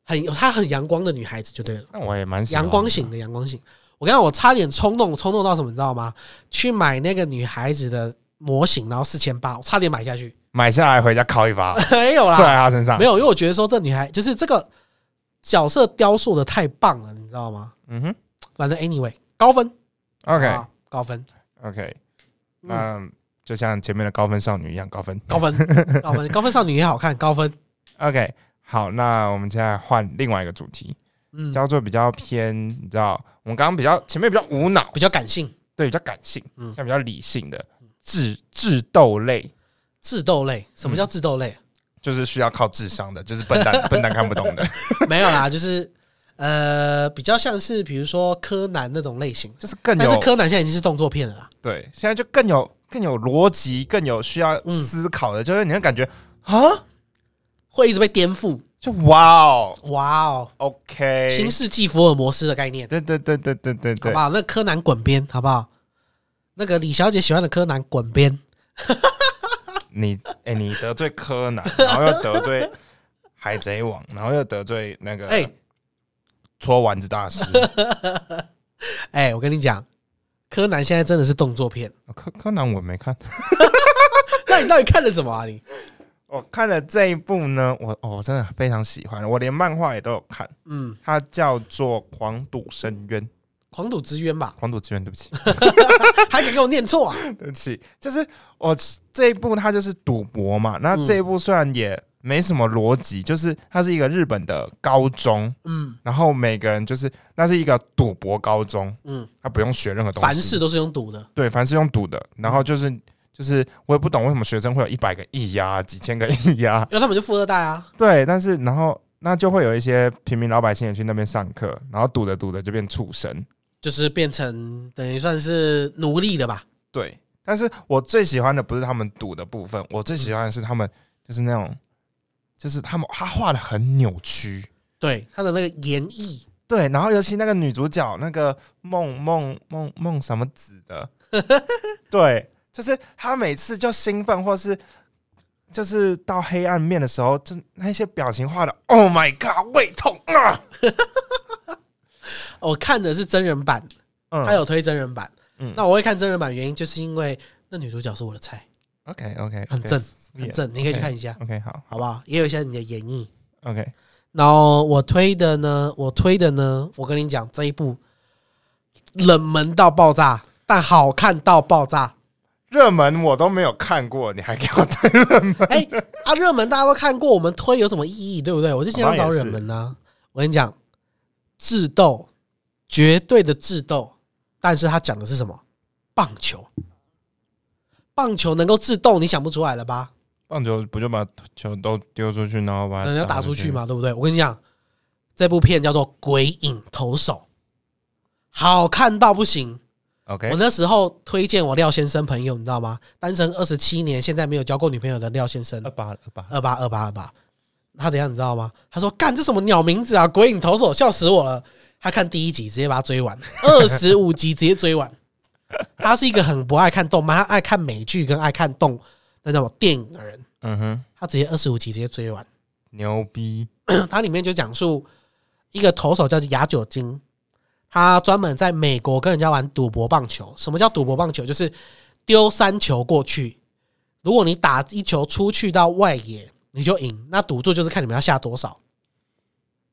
很她很阳光的女孩子就对了，那我也蛮喜欢阳光型的阳光型。我跟你讲，我差点冲动，冲动到什么，你知道吗？去买那个女孩子的模型，然后四千八，我差点买下去。买下来回家烤一发，没有射在啦，他身上。没，有，因为我觉得说这女孩就是这个角色雕塑的太棒了，你知道吗？嗯哼反正 anyway 高分，OK 啊高分，OK，嗯那就像前面的高分少女一样，高分。高分，高分，高分少女也好看，高分。OK，好，那我们现在换另外一个主题，嗯，叫做比较偏，你知道，我们刚刚比较前面比较无脑，比较感性，对，比较感性，嗯。现在比较理性的智智斗类，智斗类。什么叫智斗类？就是需要靠智商的，就是笨蛋 笨蛋看不懂的，没有啦，就是呃，比较像是比如说柯南那种类型，就是更有但是柯南现在已经是动作片了啦。对，现在就更有更有逻辑，更有需要嗯。思考的，就是你会感觉啊，会一直被颠覆。就哇哦哇哦，，OK，新世纪福尔摩斯的概念，对对对对对对对好不，好？那柯南滚边，好不好？那个李小姐喜欢的柯南滚边，你哎、你得罪柯南，然后又得罪 海贼王，然后又得罪那个哎搓丸子大师，哎，我跟你讲，柯南现在真的是动作片。柯柯南我没看，那你到底看了什么啊？你我看了这一部呢，我哦我真的非常喜欢，我连漫画也都有看，嗯，它叫做《狂赌深渊》，狂赌之渊吧？狂赌之渊，对不起，还敢给我念错啊？对不起，就是我这一部它就是赌博嘛，那嗯。这一部虽然也没什么逻辑，就是它是一个日本的高中，嗯。然后每个人就是那是一个赌博高中，嗯，他不用学任何东西，凡事都是用赌的。对，凡事用赌的，然后就是就是我也不懂为什么学生会有一百个亿呀、几千个亿呀、因为他们就富二代啊。对，但是然后那就会有一些平民老百姓也去那边上课，然后赌着赌着就变畜生。就是变成等于算是奴隶了吧？对，但是我最喜欢的不是他们赌的部分，我最喜欢的是他们就是那种，就是他们他画的很扭曲。对，他的那个演绎，对，然后尤其那个女主角那个梦梦梦梦什么子的，对，就是他每次就兴奋或是就是到黑暗面的时候，就那些表情画的，Oh my god，胃痛啊！我看的是真人版，嗯他有推真人版。嗯那我会看真人版，原因就是因为那女主角是我的菜，OK OK，很正，很正，你可以去看一下，OK，好好不好？也有一些你的演绎。，OK，然后我推的呢，我推的呢，我跟你讲这一部冷门到爆炸，但好看到爆炸。热门我都没有看过，你还给我推热门？哎、啊，热门大家都看过，我们推有什么意义，对不对？我就经常找热门呢、我跟你讲，智斗，绝对的智斗，但是他讲的是什么？棒球，棒球能够自动，你想不出来了吧？棒球不就把球都丢出去，然后把它人家打出去？嘛，对不对？我跟你讲，这部片叫做《鬼影投手》，好看到不行。OK，我那时候推荐我廖先生朋友，你知道吗？单身二十七年，现在没有交过女朋友的廖先生二，八二八，二八二八二八，他怎样你知道吗？他说：“干这什么鸟名字啊，鬼影投手，笑死我了。”他看第一集直接把他追完，二十五集直接追完。他是一个很不爱看动漫，他爱看美剧跟爱看动那种电影的人，嗯哼，他直接二十五集直接追完。牛逼，他里面就讲述一个投手叫做亚久金，他专门在美国跟人家玩赌博棒球。什么叫赌博棒球？就是丢三球过去，如果你打一球出去到外野，你就赢。那赌注就是看你们要下多少。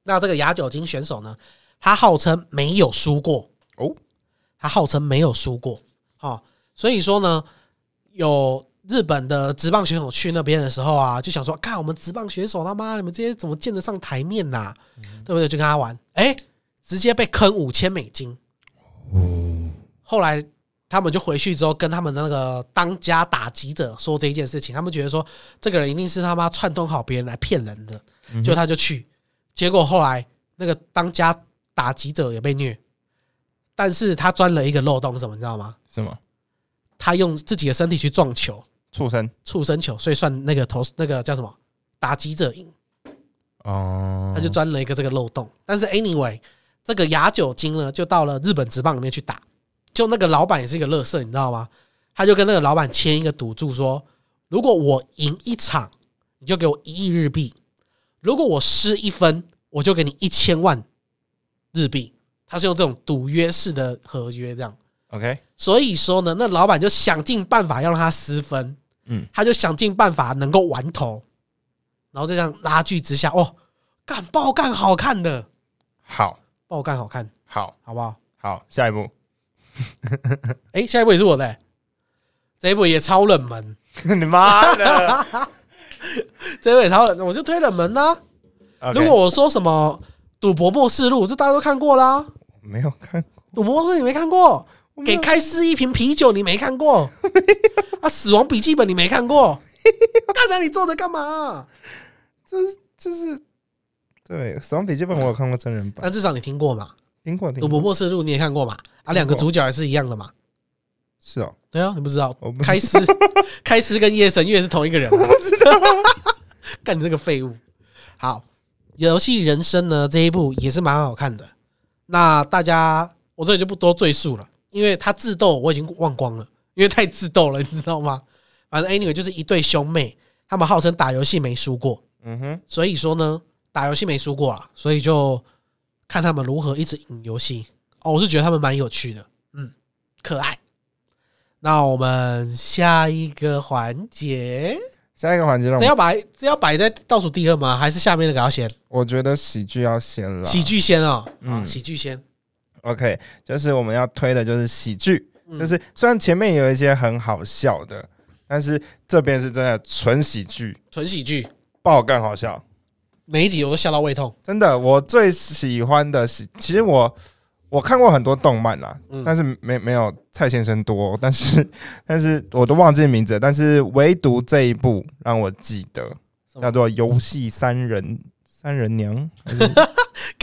那这个亚酒精选手呢，他号称没有输过哦，他号称没有输过。哦，所以说呢，有日本的职棒选手去那边的时候啊，就想说，看我们职棒选手他妈你们这些怎么见得上台面呐、对不对？就跟他玩，哎、直接被坑五千美金。后来他们就回去之后，跟他们的那个当家打击者说这一件事情，他们觉得说这个人一定是他妈串通好别人来骗人的，就他就去，结果后来那个当家打击者也被虐，但是他钻了一个漏洞，什么你知道吗？什么他用自己的身体去撞球，畜生？畜生球，所以算那个投那个叫什么打击者赢，哦，他就钻了一个这个漏洞。但是 anyway，这个亚久金呢，就到了日本职棒里面去打，就那个老板也是一个乐色，你知道吗？他就跟那个老板签一个赌注说，如果我赢一场，你就给我一亿日币；如果我失一分，我就给你一千万日币。他是用这种赌约式的合约这样。OK，所以说呢，那老板就想尽办法要让他失分，嗯，他就想尽办法能够玩投，然后就这样拉锯之下，哦，干爆干好看的，好，爆干好看，好，好不好？好，下一步，哎、下一部也是我的、欸。这一部也超冷门，你妈的！这一部也超冷，我就推冷门呐、OK，如果我说什么《赌博默示录》，这大家都看过啦，《没有看，赌博默示》你没看过，给开司一瓶啤酒你没看过，啊，《死亡笔记本》你没看过，刚才你坐着干嘛、这是就是对《死亡笔记本》我有看过真人版，但至少你听过嘛，《听过赌博默示录》你也看过嘛？啊，两个主角也是一样的嘛？是哦，对啊，你不知道。我不知道。开司 开司跟夜神月是同一个人、啊，我不知道，干你这个废物。好，游戏人生呢这一部也是蛮好看的。那大家我这里就不多赘述了，因为他智斗我已经忘光了，因为太智斗了，你知道吗？反正 anyway 就是一对兄妹，他们号称打游戏没输过，嗯哼，所以说呢，打游戏没输过啊，所以就看他们如何一直赢游戏。哦，我是觉得他们蛮有趣的，嗯，可爱。那我们下一个环节，下一个环节让我，这要摆这要摆在倒数第二吗？还是下面那个要先？我觉得喜剧要先了，喜剧先哦，嗯嗯，喜剧先，OK，就是我们要推的就是喜剧，嗯就是虽然前面有一些很好笑的，但是这边是真的纯喜剧，纯喜剧，爆干好笑。每一集我都笑到胃痛。真的，我最喜欢的是，其实我我看过很多动漫啦，嗯。但是没没有蔡先生多，但是 但是我都忘记名字了，但是唯独这一部让我记得，什么？叫做《游戏三人三人娘》，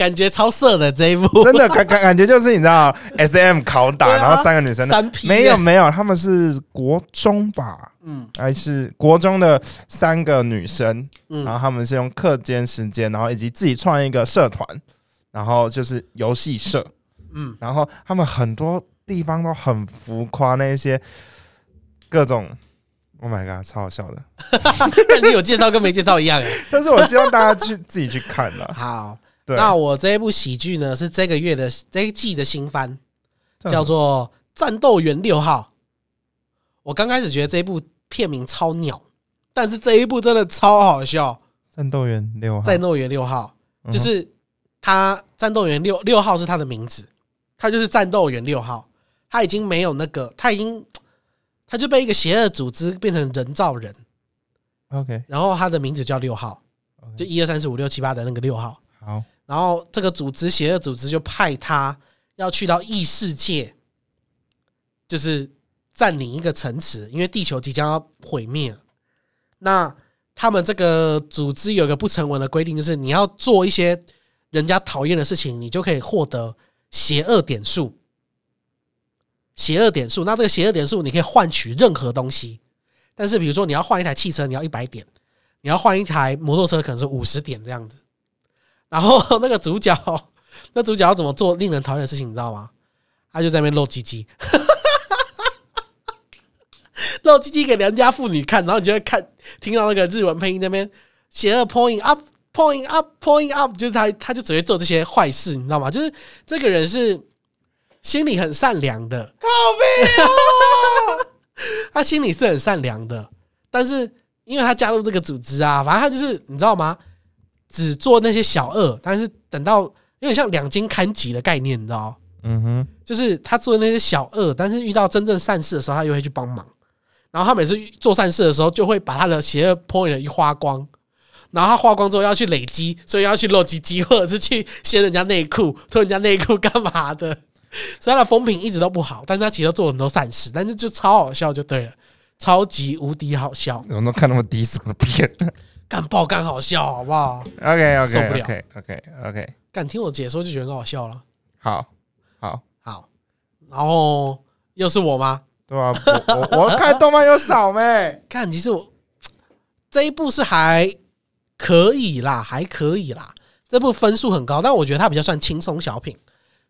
感觉超色的这一部，真的感感感觉就是你知道 S M 拷打，对啊然后三个女生的，三 P 没有，没有，他们是国中吧，嗯。还是国中的三个女生，然后嗯，他们是用课间时间，然后以及自己创一个社团，然后就是游戏社，嗯，然后他们很多地方都很浮夸，那些各种，Oh my god，超好笑的。但 你有介绍跟没介绍一样哎。但是我希望大家去自己去看了。好，对，那我这一部喜剧呢是这个月的这一季的新番，叫做《战斗员六号》。我刚开始觉得这一部片名超鸟，但是这一部真的超好笑。战斗员六号，战斗员六号就是他，战斗员六六号是他的名字，他就是战斗员六号。他已经没有那个，他已经他就被一个邪恶组织变成人造人，OK，然后他的名字叫六号，就一二三四五六七八的那个六号。好，然后这个组织邪恶组织就派他要去到异世界，就是占领一个城池，因为地球即将要毁灭。那他们这个组织有个不成文的规定，就是你要做一些人家讨厌的事情，你就可以获得邪恶点数。邪恶点数，那这个邪恶点数你可以换取任何东西，但是比如说你要换一台汽车，你要一百点；你要换一台摩托车，可能是五十点这样子。然后那个主角，那主角要怎么做令人讨厌的事情，你知道吗？他就在那边露鸡鸡，露鸡鸡给良家妇女看，然后你就会看听到那个日文配音那边邪恶 point up point up point up，就是他他就只会做这些坏事，你知道吗？就是这个人是心里很善良的，靠背哦，他心里是很善良的，但是因为他加入这个组织啊，反正他就是你知道吗？只做那些小恶，但是等到有点像两斤看几的概念，你知道吗？嗯哼，就是他做那些小恶，但是遇到真正善事的时候，他又会去帮忙。然后他每次做善事的时候，就会把他的邪恶 point 一花光，然后他花光之后要去累积，所以要去漏鸡鸡，或者是去掀人家内裤、偷人家内裤干嘛的。所以他的风评一直都不好，但是他其实做了很多善事，但是就超好笑就对了，超级无敌好笑，我都看那么低俗的片。干爆干好笑，好不好？OK OK 受不了 OK OK OK，干听我解说就觉得很好笑了。好好，好，然后又是我吗？对啊，我我我看动漫又少没？看，其实我这一部是还可以啦，还可以啦。这部分数很高，但我觉得它比较算轻松小品，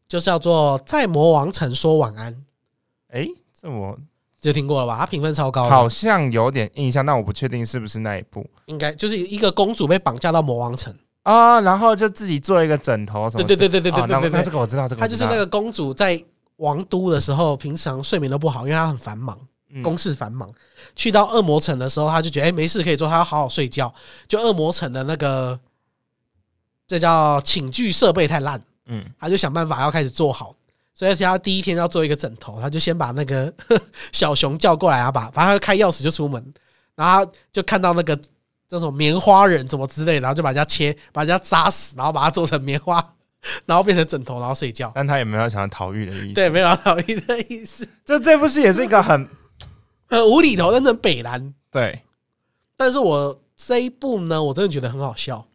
就是叫做《在魔王城说晚安》，哎，这我就听过了吧？它评分超高，好像有点印象，但我不确定是不是那一部应该就是一个公主被绑架到魔王城，啊。然后就自己做一个枕头什么之？对对对对对对对对这个我知道，这个她就是那个公主在王都的时候，平常睡眠都不好，因为她很繁忙，公事繁忙。去到恶魔城的时候，她就觉得哎、没事可以做，她要好好睡觉。就恶魔城的那个，这叫寝具设备太烂，嗯他就想办法要开始做好，所以他第一天要做一个枕头，他就先把那个 小熊叫过来啊，把反正他开钥匙就出门，然后就看到那个这种棉花人怎么之类，然后就把人家切，把人家扎死，然后把它做成棉花，然后变成枕头，然后睡觉。但他也没有想要逃狱的意思。对，，没有逃狱的意思，就这部戏也是一个很很无厘头，但是很北蓝。对。但是我这一部呢，我真的觉得很好笑。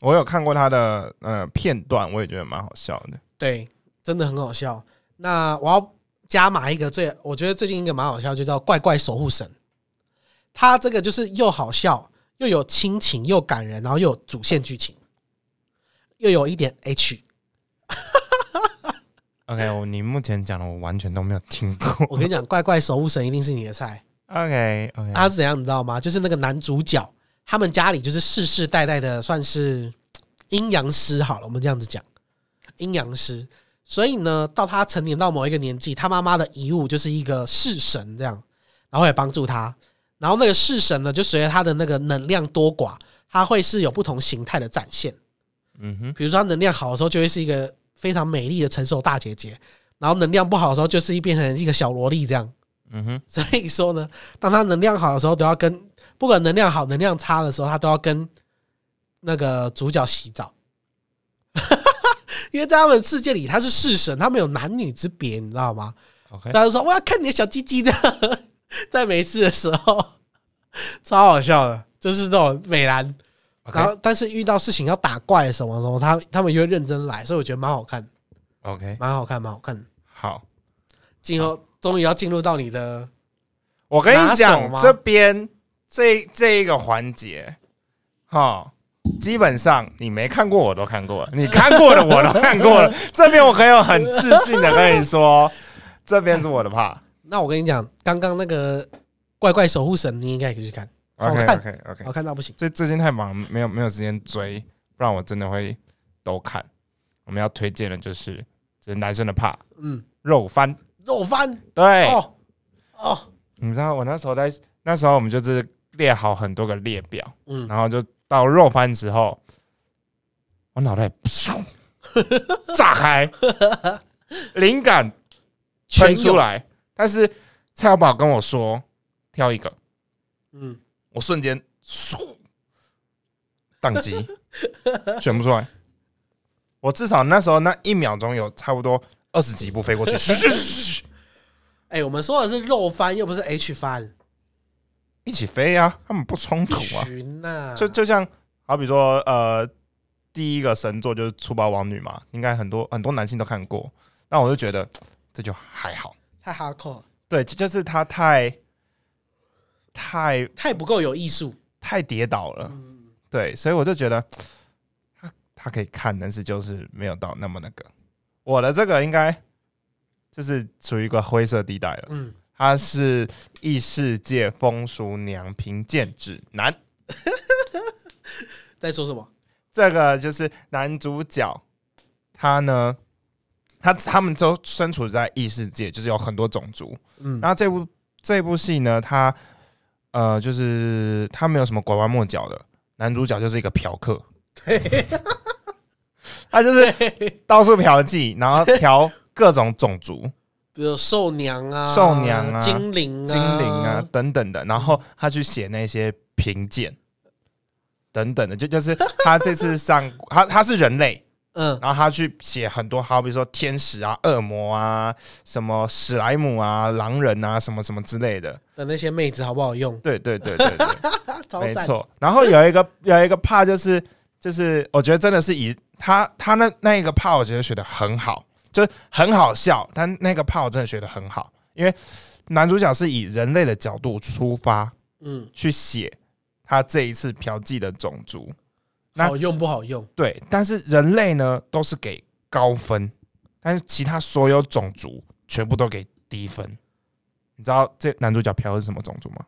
我有看过他的呃片段，我也觉得蛮好笑的。对，真的很好笑。那我要加码一个最，我觉得最近一个蛮好笑，就叫《怪怪守护神》。他这个就是又好笑，又有亲情，又感人，然后又有主线剧情，又有一点 H。OK，我你目前讲的我完全都没有听过。我跟你讲，《怪怪守护神》一定是你的菜。OK OK，他是怎样，你知道吗？就是那个男主角，他们家里就是世世代代的算是阴阳师好了，我们这样子讲，阴阳师。所以呢，到他成年到某一个年纪，他妈妈的遗物就是一个式神这样，然后也帮助他。然后那个式神呢，就随着他的那个能量多寡，他会是有不同形态的展现。嗯哼，比如说他能量好的时候，就会是一个非常美丽的成熟大姐姐；然后能量不好的时候，就是一变成一个小萝莉这样。嗯哼，所以说呢，当他能量好的时候，都要跟不管能量好、能量差的时候，他都要跟那个主角洗澡，因为在他们世界里他是式神，他们有男女之别，你知道吗？OK，他就说我要看你的小鸡鸡的，在没事的时候，超好笑的，就是那种美男。然后，但是遇到事情要打怪什么什么，他他们就会认真来，所以我觉得蛮好看，OK，蛮好看，蛮好看。好，今后终于要进入到你的我跟你讲这边这这一个环节，哈，基本上你没看过我都看过了，你看过的我都看过了。这边我可以有很自信的跟你说，这边是我的 part。那我跟你讲，刚刚那个怪怪守护神，你应该也可以去看，好 OK 看 OK OK，好看到不行。最最近太忙，没有没有时间追，不然我真的会都看。我们要推荐的就是这是男生的 part 嗯，肉番，肉番对，哦哦，你知道我那时候在那时候我们就是列好很多个列表，嗯，然后就到肉番之后，我脑袋噗 炸开，灵感喷全，出来。但是蔡小宝跟我说挑一个，嗯，我瞬间嗖宕机，选不出来。我至少那时候那一秒钟有差不多二十几步飞过去，哎，我们说的是肉番，又不是 H 番，一起飞啊，他们不冲突啊。就就像好比说，呃，第一个神作就是《粗暴王女》嘛，应该很多很多男性都看过。那我就觉得这就还好。太 hardcore，对，就就是他太太太不够有艺术。太跌倒了，对，所以我就觉得他他可以看，但是就是没有到那么那个。我的这个应该就是处于一个灰色地带了。嗯，它是《异世界风俗娘评鉴指南》，在说什么？这个就是男主角，他呢，他他们都身处在异世界，就是有很多种族。嗯，然后这部这部戏呢，他呃，就是他没有什么拐弯抹角的，男主角就是一个嫖客，他就是到处嫖妓，然后嫖各种种族、比如兽娘啊、兽娘啊精灵、啊。精灵啊，等等的，然后他去写那些评鉴。等等的，就就是他这次上 他他是人类，嗯，然后他去写很多，好比说天使啊、恶魔啊、什么史莱姆啊、狼人啊、什么什么之类的。的那些妹子好不好用？对对对对对，没错。然后有一个有一个怕就是就是，我觉得真的是以他他那那一个怕，我觉得学的很好，就是很好笑，但那个怕我真的学的很好，因为男主角是以人类的角度出发嗯，去写他这一次嫖妓的种族，那好用不好用？对，但是人类呢都是给高分，但是其他所有种族全部都给低分。你知道这男主角嫖的是什么种族吗？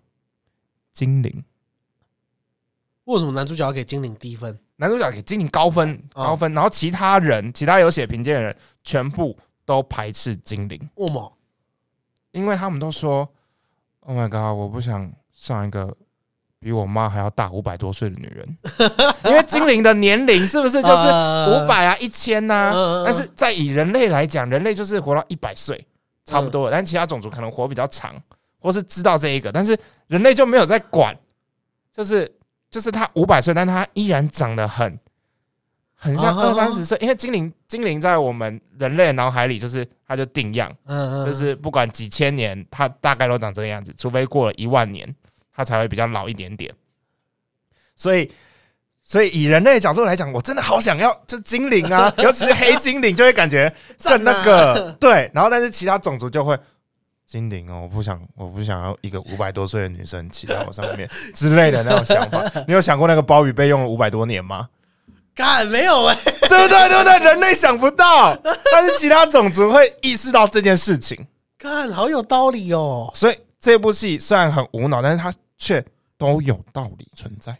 精灵。为什么男主角要给精灵低分？男主角给精灵高分，哦高分，然后其他人，其他有写评鉴的人，全部都排斥精灵，为什么？因为他们都说：“Oh my god，我不想上一个比我妈还要大五百多岁的女人。”因为精灵的年龄是不是就是呃五百啊、一千呐？但是在以人类来讲，人类就是活到一百岁，差不多。但其他种族可能活比较长，或是知道这一个，但是人类就没有在管，就是就是他五百岁，但他依然长得很很像啊二三十岁。因为精灵精灵在我们人类的脑海里，就是它就定样，嗯嗯，就是不管几千年，它大概都长这个样子，除非过了一万年，它才会比较老一点点。所以。所以以人类的角度来讲，我真的好想要，就精灵啊，尤其是黑精灵，就会感觉更那个对。然后，但是其他种族就会精灵哦，我不想，我不想要一个五百多岁的女生骑在我上面 之类的那种想法。你有想过那个包鱼被用了五百多年吗？看没有哎、对不对？对不对？人类想不到，但是其他种族会意识到这件事情。看好有道理哦。所以这部戏虽然很无脑，但是它却都有道理存在，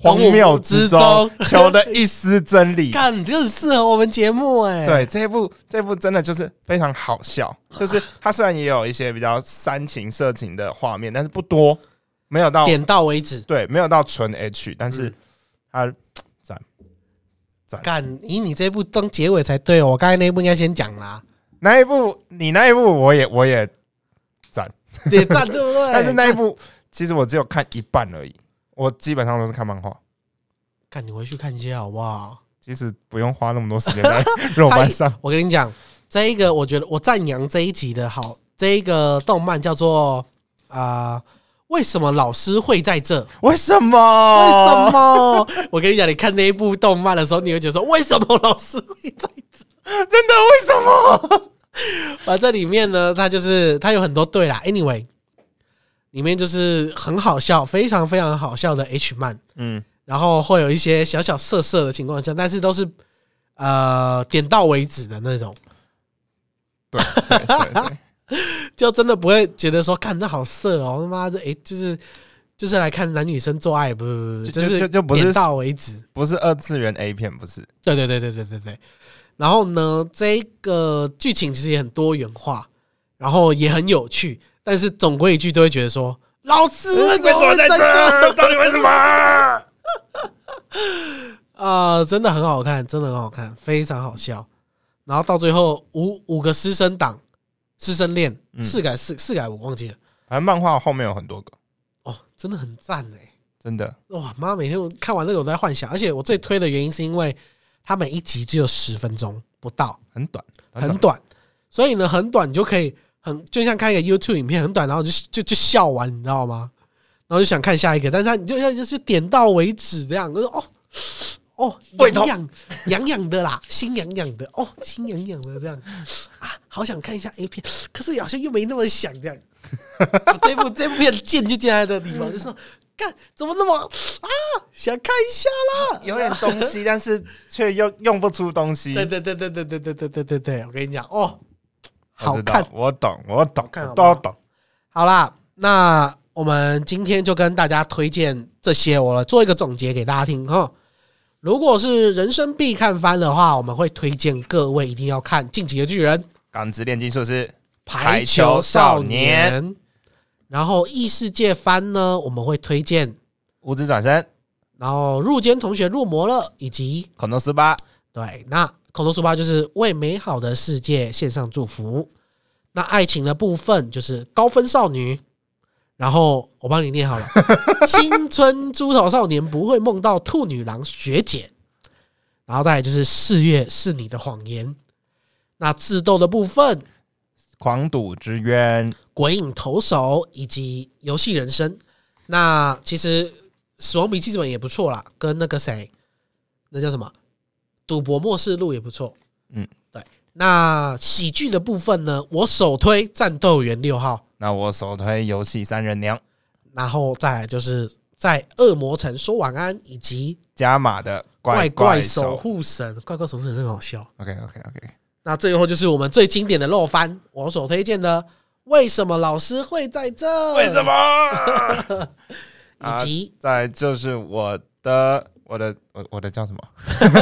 荒谬之中求的一丝真理。干，你这个很适合我们节目哎、，对这一部，这一部真的就是非常好笑，就是它虽然也有一些比较煽情、色情的画面，但是不多，没有到点到为止。对，没有到纯 H，但是嗯它干，以你这部当结尾才对哦。我刚才那一部应该先讲啦，那一部，你那一部我也我也赞，点赞对不对？但是那一部其实我只有看一半而已，我基本上都是看漫画。看，你回去看一下好不好？其实不用花那么多时间在 肉班上。我跟你讲，这一个我觉得我赞扬这一集的好，这一个动漫叫做啊、呃为什么老师会在这？为什么？为什？么？我跟你讲，你看那一部动漫的时候，你会觉得说，为什么老师会在这？真的为什么？反正里面呢，它就是它有很多对啦。Anyway，里面就是很好笑，非常非常好笑的 H 漫，嗯，然后会有一些小小色色的情况下，但是都是呃点到为止的那种，对对对对，就真的不会觉得说看这好色哦，他妈的，诶，就是就是来看男女生做爱，不不不，就是就就不是点到为止。不是二次元 A 片，不是。对对对对对对对。然后呢，这个剧情其实也很多元化，然后也很有趣，但是总归一句都会觉得说，老师为什么在这？到底为什么？啊、真的很好看，真的很好看，非常好笑。然后到最后五五个师生党、师生恋，嗯四改四四改我忘记了。反正漫画后面有很多个，哦，真的很赞哎！真的。哇妈，每天我看完那个我都在幻想，而且我最推的原因是因为它每一集只有十分钟不到，很短，很。短，所以呢很短，你就可以很就像看一个 YouTube 影片，很短，然后就就就笑完，你知道吗？然后就想看下一个，但是他你就要就是点到为止，这样，就是哦哦，胃痛痒痒痒痒的啦，心痒痒的，哦，心痒痒的这样啊，好好想看一下 A 片，可是好像又没那么想这样。这部这部片贱就贱在这地方，就是说，干怎么那么啊，想看一下啦。有点东西，但是却又用不出东西。对对对对对对对对对对对，我跟你讲哦，好看，我懂，我懂，都懂。好啦，那我们今天就跟大家推荐这些，我做一个总结给大家听哈。如果是人生必看番的话，我们会推荐各位一定要看《进击的巨人》《钢之炼金术师，排球少年》，然后异世界番呢，我们会推荐，五指转身，然后入间同学入魔了，以及孔诺斯巴，对，那口头书吧就是为美好的世界献上祝福。那爱情的部分就是高分少女，然后我帮你念好了，青春猪头少年不会梦到兔女郎学姐，然后再来就是四月是你的谎言。那智斗的部分，狂赌之渊，鬼影投手以及游戏人生。那其实死亡笔记本也不错啦，跟那个谁，那叫什么赌博末世录也不错。嗯，对。那喜剧的部分呢，我首推战斗员六号，那我首推游戏三人娘，然后再来就是在恶魔城说晚安，以及加码的怪怪怪守护神，怪怪守护神真好笑。OK OK OK，那最后就是我们最经典的落番，我所推荐的。为什么老师会在这？为什？么？以及再就是我的我的我我的叫什么？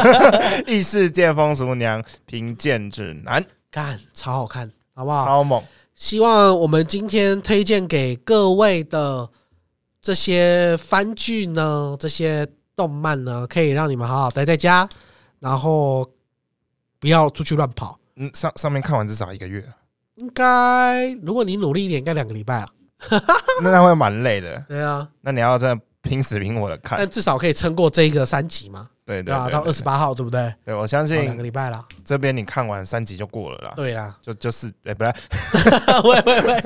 异世界风俗娘评鉴指南，干超好看，好不好？超猛！希望我们今天推荐给各位的这些番剧呢，这些动漫呢，可以让你们好好待在家，然后不要出去乱跑。嗯，上上面看完至少一个月，应该，如果你努力一点，应该两个礼拜了。那那会蛮累的。对啊，那你要真的拼死拼活的看，但至少可以撑过这一个三集嘛，对对啊？到二十八，八号，对不对？对我相信两信个礼拜了。这边你看完三集就过了啦。对啦，就就是哎，不对 喂喂喂，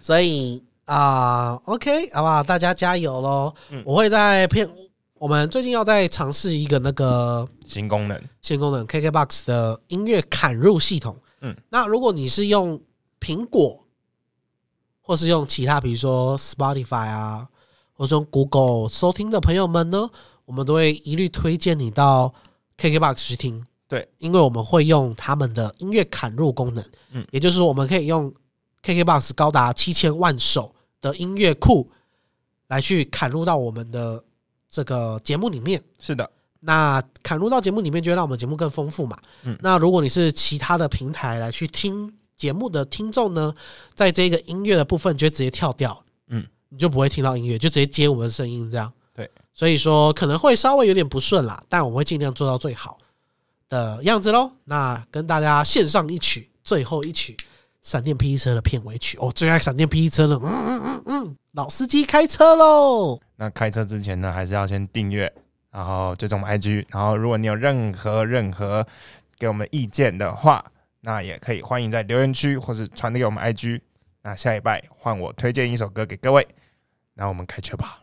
所以啊、o k 好不好？大家加油喽！嗯我会在片，我们最近要再尝试一个那个新功能，新功能 KKBOX 的音乐砍入系统。嗯，那如果你是用苹果，或是用其他，比如说 Spotify 啊，或是用 Google 收听的朋友们呢，我们都会一律推荐你到 KKBOX 去听。对，因为我们会用他们的音乐砍入功能，嗯也就是说，我们可以用 KKBOX 高达七千万首的音乐库来去砍入到我们的这个节目里面。是的，那砍入到节目里面，就会让我们节目更丰富嘛。嗯那如果你是其他的平台来去听节目的听众呢，在这个音乐的部分，就会直接跳掉，嗯，你就不会听到音乐，就直接接我们的声音这样。对，所以说可能会稍微有点不顺啦，但我们会尽量做到最好的样子喽。那跟大家献上一曲，最后一曲。闪电霹雳车的片尾曲，哦，最爱闪电霹雳车了，嗯嗯嗯嗯，老司机开车喽，那开车之前呢，还是要先订阅，然后追踪我们 IG，然后如果你有任何任何给我们意见的话，那也可以欢迎在留言区或是传给我们 IG。那下一拜换我推荐一首歌给各位，那我们开车吧。